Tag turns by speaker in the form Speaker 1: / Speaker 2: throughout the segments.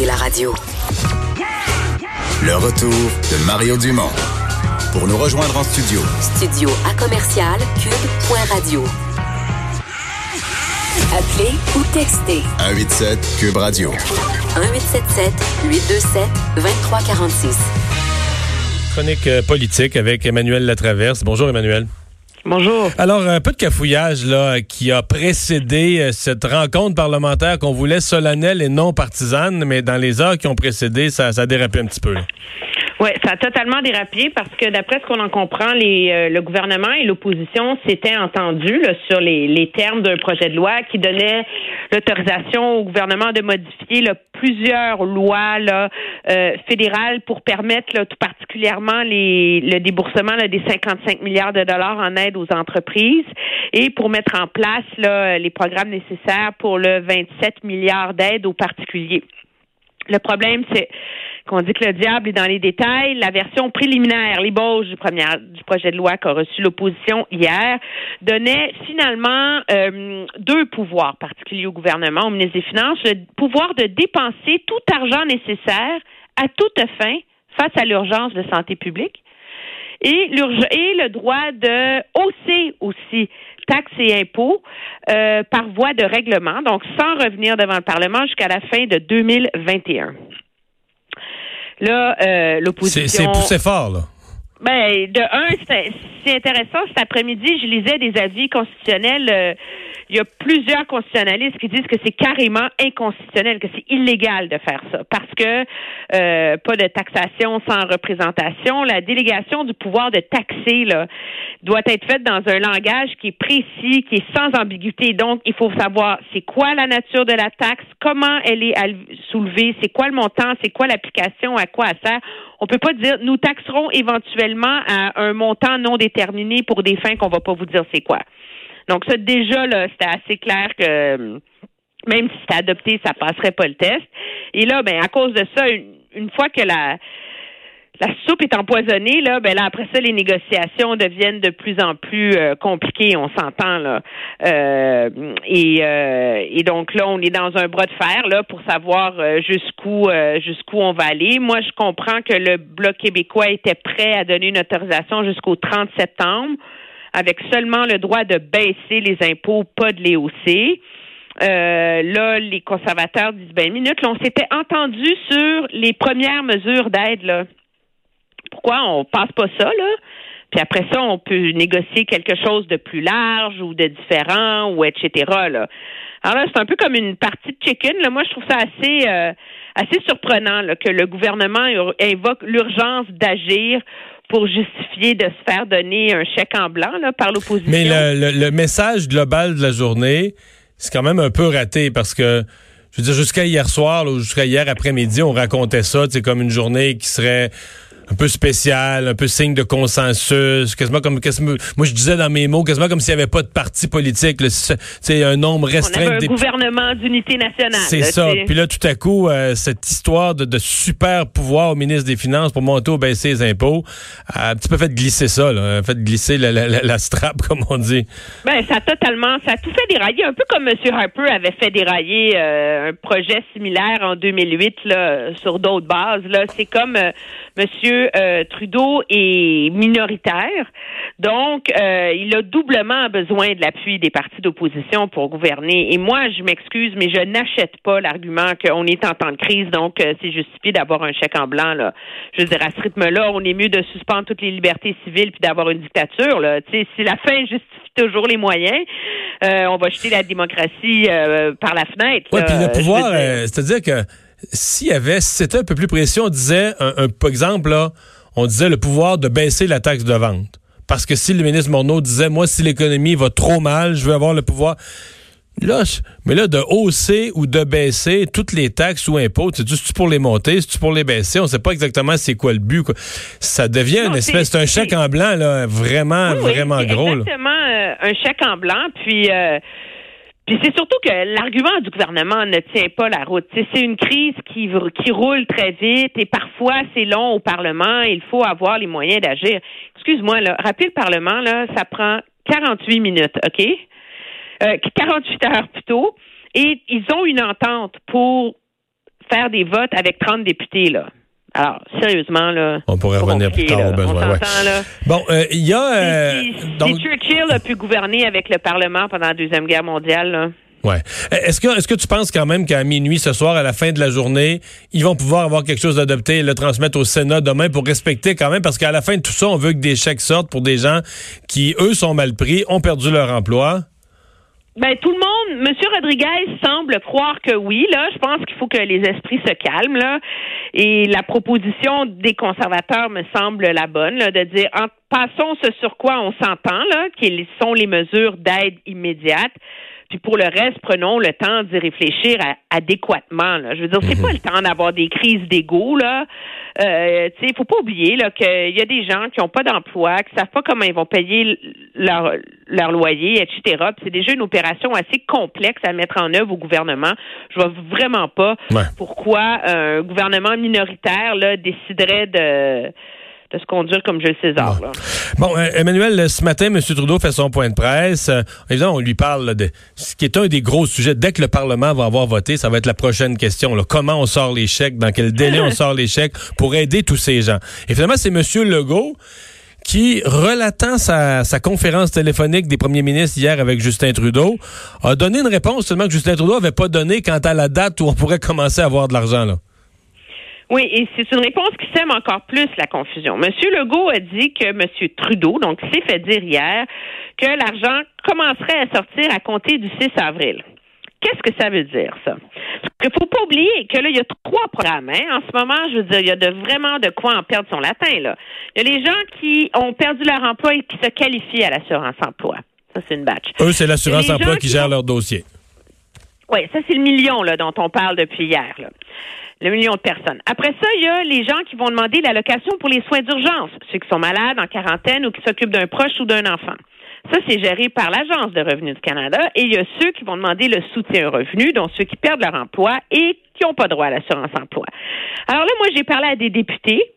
Speaker 1: écoutez la radio.
Speaker 2: Le retour de Mario Dumont. Pour nous rejoindre en studio.
Speaker 1: Studio à commercial cube.radio. Appelez ou textez
Speaker 2: 187 Cube Radio.
Speaker 1: 1877 827 2346.
Speaker 3: Chronique euh, politique avec Emmanuel Latraverse. Bonjour Emmanuel.
Speaker 4: Bonjour.
Speaker 3: Alors, un peu de cafouillage là, qui a précédé euh, cette rencontre parlementaire qu'on voulait solennelle et non partisane, mais dans les heures qui ont précédé, ça, ça dérapé un petit peu.
Speaker 4: Oui, ça a totalement dérapé parce que d'après ce qu'on en comprend, les, euh, le gouvernement et l'opposition s'étaient entendus sur les, termes d'un projet de loi qui donnait l'autorisation au gouvernement de modifier plusieurs lois euh, fédérales pour permettre tout particulièrement les, le déboursement là, des 55 milliards de dollars en aide aux entreprises et pour mettre en place les programmes nécessaires pour le 27 milliards d'aides aux particuliers. Le problème, c'est qu'on dit que le diable est dans les détails. La version préliminaire, l'ébauche du, du projet de loi qu'a reçu l'opposition hier, donnait finalement euh, deux pouvoirs particuliers au gouvernement, au ministre des Finances, le pouvoir de dépenser tout argent nécessaire à toute fin face à l'urgence de santé publique et, le droit de hausser aussi taxes et impôts euh, par voie de règlement, donc sans revenir devant le Parlement jusqu'à la fin de 2021. Là, euh,
Speaker 3: C'est
Speaker 4: l'opposition.
Speaker 3: c'est poussé fort, là.
Speaker 4: Ben, de un, c'est c'est intéressant. Cet après-midi, je lisais des avis constitutionnels. euh, il y a plusieurs constitutionnalistes qui disent que c'est carrément inconstitutionnel, que c'est illégal de faire ça, parce que euh, pas de taxation sans représentation. La délégation du pouvoir de taxer là, doit être faite dans un langage qui est précis, qui est sans ambiguïté. Donc, il faut savoir c'est quoi la nature de la taxe, comment elle est soulevée, c'est quoi le montant, c'est quoi l'application, à quoi elle sert. On peut pas dire nous taxerons éventuellement à un montant non déterminé pour des fins qu'on va pas vous dire c'est quoi. Donc ça déjà là, c'était assez clair que euh, même si c'était adopté, ça passerait pas le test. Et là, ben à cause de ça, une, fois que la la soupe est empoisonnée, là, ben là, après ça, les négociations deviennent de plus en plus euh, compliquées, on s'entend, là. Euh, et, euh, et donc là, on est dans un bras de fer, là, pour savoir euh, jusqu'où jusqu'où on va aller. Moi, je comprends que le Bloc québécois était prêt à donner une autorisation jusqu'au 30 septembre, avec seulement le droit de baisser les impôts, pas de les hausser. Euh, là, les conservateurs disent ben minute, là, on s'était entendu sur les premières mesures d'aide, là pourquoi on passe pas ça, là? Puis après ça, on peut négocier quelque chose de plus large ou de différent ou etc. Là. Alors là, c'est un peu comme une partie de chicken. Moi, je trouve ça assez euh, assez surprenant là, que le gouvernement invoque l'urgence d'agir pour justifier de se faire donner un chèque en blanc là, par l'opposition.
Speaker 3: Mais le, le- message global de la journée, c'est quand même un peu raté parce que, je veux dire, jusqu'à hier soir ou jusqu'à hier après-midi, on racontait ça, c'est comme une journée qui serait un peu spéciale, un peu signe de consensus, quasiment comme, quasiment- moi je disais dans mes mots, quasiment comme s'il n'y avait pas de parti politique, c'est un nombre
Speaker 4: on
Speaker 3: restreint
Speaker 4: avait un gouvernement d'unité nationale.
Speaker 3: C'est ça. Puis là, tout à coup, euh, cette histoire de, de super pouvoir au ministre des Finances pour monter ou baisser les impôts, a un petit peu fait glisser ça, là, fait glisser la, la, la, la strap, comme on dit.
Speaker 4: Ben, ça a totalement, ça a tout fait dérailler, un peu comme M. Harper avait fait dérailler euh, un projet similaire en 2008 là, sur d'autres bases. Là, c'est comme euh, M. euh, Trudeau est minoritaire, donc euh, il a doublement besoin de l'appui des partis d'opposition pour gouverner. Et moi, je m'excuse, mais je n'achète pas l'argument qu'on est en temps de crise, donc euh, c'est justifié d'avoir un chèque en blanc. Là. Je veux dire, à ce rythme-là, on est mieux de suspendre toutes les libertés civiles puis d'avoir une dictature. Là. Si la fin justifie toujours les moyens, euh, on va jeter la démocratie par la fenêtre.
Speaker 3: Oui, puis le pouvoir,
Speaker 4: dire.
Speaker 3: c'est-à-dire que s'il y avait, si c'était un peu plus précis, on disait, un, un- par exemple, là, on disait le pouvoir de baisser la taxe de vente. Parce que si le ministre Morneau disait, moi, si l'économie va trop mal, je veux avoir le pouvoir. Là, mais là, de hausser ou de baisser toutes les taxes ou impôts, c'est tu pour les monter, c'est pour les baisser, on sait pas exactement c'est quoi le but. quoi. Ça devient
Speaker 4: Non,
Speaker 3: une espèce,
Speaker 4: c'est-
Speaker 3: un chèque en blanc là, vraiment,
Speaker 4: Oui, oui,
Speaker 3: vraiment
Speaker 4: c'est
Speaker 3: gros.
Speaker 4: Exactement, euh, un chèque en blanc. Puis, euh, puis c'est surtout que l'argument du gouvernement ne tient pas la route. C'est une crise qui, qui roule très vite et parfois c'est long au Parlement. Il faut avoir les moyens d'agir. Excuse-moi, là, le Parlement, là, ça prend 48 minutes, OK? Euh, 48 heures plutôt. Et ils ont une entente pour faire des votes avec 30 députés, là. Alors, sérieusement, là.
Speaker 3: On pourrait revenir plus tard au besoin.
Speaker 4: On
Speaker 3: ouais.
Speaker 4: là.
Speaker 3: Bon, euh, il y a. Euh,
Speaker 4: si, si,
Speaker 3: donc...
Speaker 4: si Churchill a pu gouverner avec le Parlement pendant la Deuxième Guerre mondiale, là.
Speaker 3: Ouais. Est-ce que, est-ce que tu penses quand même qu'à minuit ce soir, à la fin de la journée, ils vont pouvoir avoir quelque chose d'adopté et le transmettre au Sénat demain pour respecter quand même, parce qu'à la fin de tout ça, on veut que des chèques sortent pour des gens qui, eux, sont mal pris, ont perdu leur emploi?
Speaker 4: Ben, tout le monde, M. Rodriguez semble croire que oui, là. Je pense qu'il faut que les esprits se calment, là. Et la proposition des conservateurs me semble la bonne, de dire, passons ce sur quoi on s'entend, là, quelles sont les mesures d'aide immédiate. Puis pour le reste, prenons le temps d'y réfléchir à, adéquatement. Là. Je veux dire, c'est
Speaker 3: Mhm.
Speaker 4: pas le temps d'avoir des crises d'ego. Là, euh, tu sais, faut pas oublier là qu'il y a des gens qui ont pas d'emploi, qui savent pas comment ils vont payer leur leur loyer, etc. Puis c'est déjà une opération assez complexe à mettre en œuvre au gouvernement. Je vois vraiment pas
Speaker 3: Ouais.
Speaker 4: pourquoi un gouvernement minoritaire là déciderait de de se conduire comme Jules César. Là.
Speaker 3: Bon, euh, Emmanuel, ce matin, M. Trudeau fait son point de presse. Euh, évidemment, on lui parle là, de ce qui est un des gros sujets. Dès que le Parlement va avoir voté, ça va être la prochaine question. là. Comment on sort les chèques? Dans quel délai on sort les chèques pour aider tous ces gens? Et finalement, c'est M. Legault qui, relatant sa, sa conférence téléphonique des premiers ministres hier avec Justin Trudeau, a donné une réponse seulement que Justin Trudeau avait pas donné quant à la date où on pourrait commencer à avoir de l'argent. là.
Speaker 4: Oui, et c'est une réponse qui sème encore plus la confusion. Monsieur Legault a dit que Monsieur Trudeau, donc s'est fait dire hier, que l'argent commencerait à sortir à compter du 6 avril. Qu'est-ce que ça veut dire, ça? Parce qu'il faut pas oublier que là, il y a trois programmes. Hein? En ce moment, je veux dire, il y a de, vraiment de quoi en perdre son latin. Là. Il y a les gens qui ont perdu leur emploi et qui se qualifient à l'assurance emploi. Ça, c'est une batch.
Speaker 3: Eux, c'est l'assurance emploi qui
Speaker 4: qui
Speaker 3: gère
Speaker 4: ont-
Speaker 3: leur dossier.
Speaker 4: Oui, ça, c'est le million là, dont on parle depuis hier. Là. Le million de personnes. Après ça, il y a les gens qui vont demander l'allocation pour les soins d'urgence, ceux qui sont malades, en quarantaine ou qui s'occupent d'un proche ou d'un enfant. Ça, c'est géré par l'Agence de revenus du Canada. Et il y a ceux qui vont demander le soutien aux revenus, dont ceux qui perdent leur emploi et qui n'ont pas droit à l'assurance emploi. Alors là, moi, j'ai parlé à des députés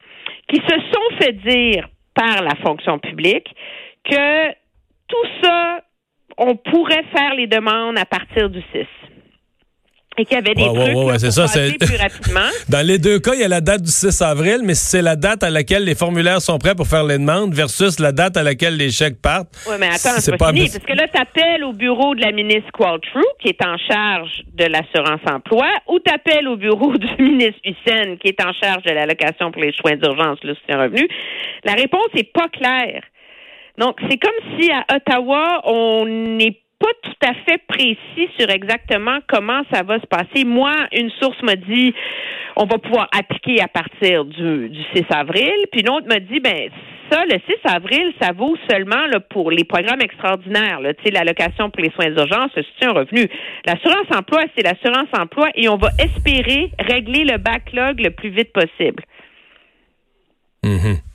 Speaker 4: qui se sont fait dire par la fonction publique que tout ça, on pourrait faire les demandes à partir du 6. Et qu'il y avait des
Speaker 3: Ouais,
Speaker 4: trucs
Speaker 3: ouais,
Speaker 4: là,
Speaker 3: ouais, c'est
Speaker 4: pour
Speaker 3: ça,
Speaker 4: passer plus rapidement.
Speaker 3: Dans les deux cas, il y a la date du 6 avril, mais c'est la date à laquelle les formulaires sont prêts pour faire les demandes versus la date à laquelle les chèques partent.
Speaker 4: Oui, mais attends, c'est pas, fini. Parce que là, tu appelles au bureau de la ministre Qualtrough, qui est en charge de l'assurance emploi, ou tu appelles au bureau du ministre Hussein, qui est en charge de l'allocation pour les soins d'urgence, le soutien revenu. La réponse n'est pas claire. Donc, c'est comme si à Ottawa, on n'est pas tout à fait précis sur exactement comment ça va se passer. Moi, une source m'a dit on va pouvoir appliquer à partir du, du 6 avril, puis une autre m'a dit ben ça, le 6 avril, ça vaut seulement pour les programmes extraordinaires, l'allocation pour les soins d'urgence, soutien au revenu. L'assurance emploi, c'est l'assurance emploi et on va espérer régler le backlog le plus vite possible.
Speaker 3: Mhm.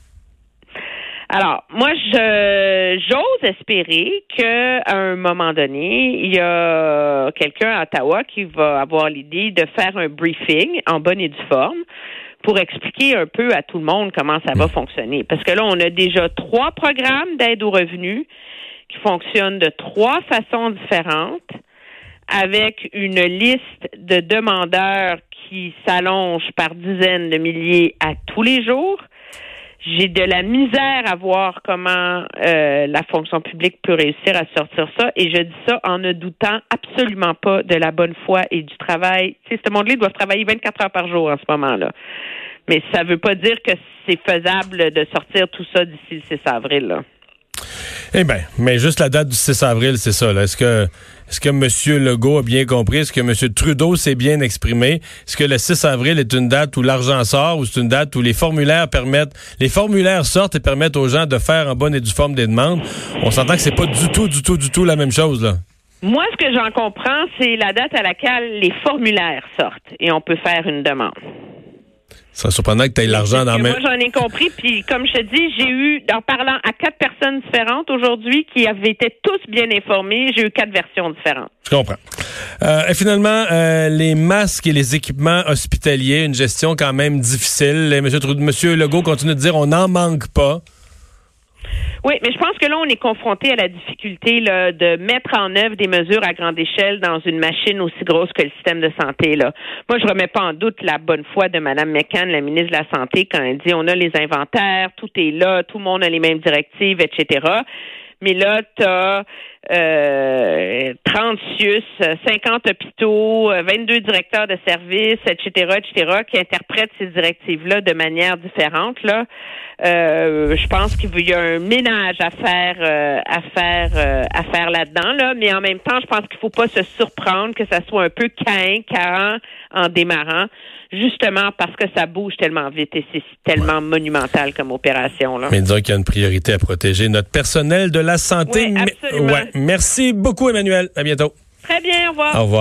Speaker 4: Alors, moi, je j'ose espérer qu'à un moment donné, il y a quelqu'un à Ottawa qui va avoir l'idée de faire un briefing en bonne et due forme pour expliquer un peu à tout le monde comment ça va fonctionner. Parce que là, on a déjà trois programmes d'aide aux revenus qui fonctionnent de trois façons différentes avec une liste de demandeurs qui s'allonge par dizaines de milliers à tous les jours. J'ai de la misère à voir comment euh, la fonction publique peut réussir à sortir ça et je dis ça en ne doutant absolument pas de la bonne foi et du travail. Tu sais, ce monde-là doit travailler 24 heures par jour en ce moment-là. Mais ça ne veut pas dire que c'est faisable de sortir tout ça d'ici le 6 avril. Là.
Speaker 3: Eh bien, mais juste la date du 6 avril, c'est ça. Est-ce que, est-ce que M. Legault a bien compris? Est-ce que M. Trudeau s'est bien exprimé? Est-ce que le 6 avril est une date où l'argent sort ou c'est une date où les formulaires permettent, les formulaires sortent et permettent aux gens de faire en bonne et due forme des demandes? On s'entend que c'est pas du tout, du tout, du tout la même chose, là.
Speaker 4: Moi, ce que j'en comprends, c'est la date à laquelle les formulaires sortent et on peut faire une demande.
Speaker 3: Ça surprenant que tu aies l'argent dans la
Speaker 4: Moi,
Speaker 3: main.
Speaker 4: j'en ai compris. Puis, comme je te dis, j'ai eu, en parlant à quatre personnes différentes aujourd'hui qui avaient été tous bien informés, j'ai eu quatre versions différentes.
Speaker 3: Je comprends. Euh, et finalement, euh, les masques et les équipements hospitaliers, une gestion quand même difficile. Et M. Trudeau, M. Legault continue de dire on n'en manque pas.
Speaker 4: Oui, mais je pense que là, on est confronté à la difficulté là, de mettre en œuvre des mesures à grande échelle dans une machine aussi grosse que le système de santé. Là. Moi, je remets pas en doute la bonne foi de Mme McCann, la ministre de la Santé, quand elle dit on a les inventaires, tout est là, tout le monde a les mêmes directives, etc. Mais là, tu as euh, 30 SUS, 50 hôpitaux, 22 directeurs de services, etc., etc., qui interprètent ces directives-là de manière différente. Là, euh, je pense qu'il y a un ménage à faire, euh, à faire, euh, à faire là-dedans. Là, mais en même temps, je pense qu'il faut pas se surprendre que ça soit un peu cain, en démarrant justement parce que ça bouge tellement vite et c'est tellement monumental comme opération. Là.
Speaker 3: Mais disons qu'il y a une priorité à protéger notre personnel de la santé.
Speaker 4: Oui, absolument.
Speaker 3: Ouais. Merci beaucoup, Emmanuel. À bientôt.
Speaker 4: Très bien, au revoir.
Speaker 3: Au revoir.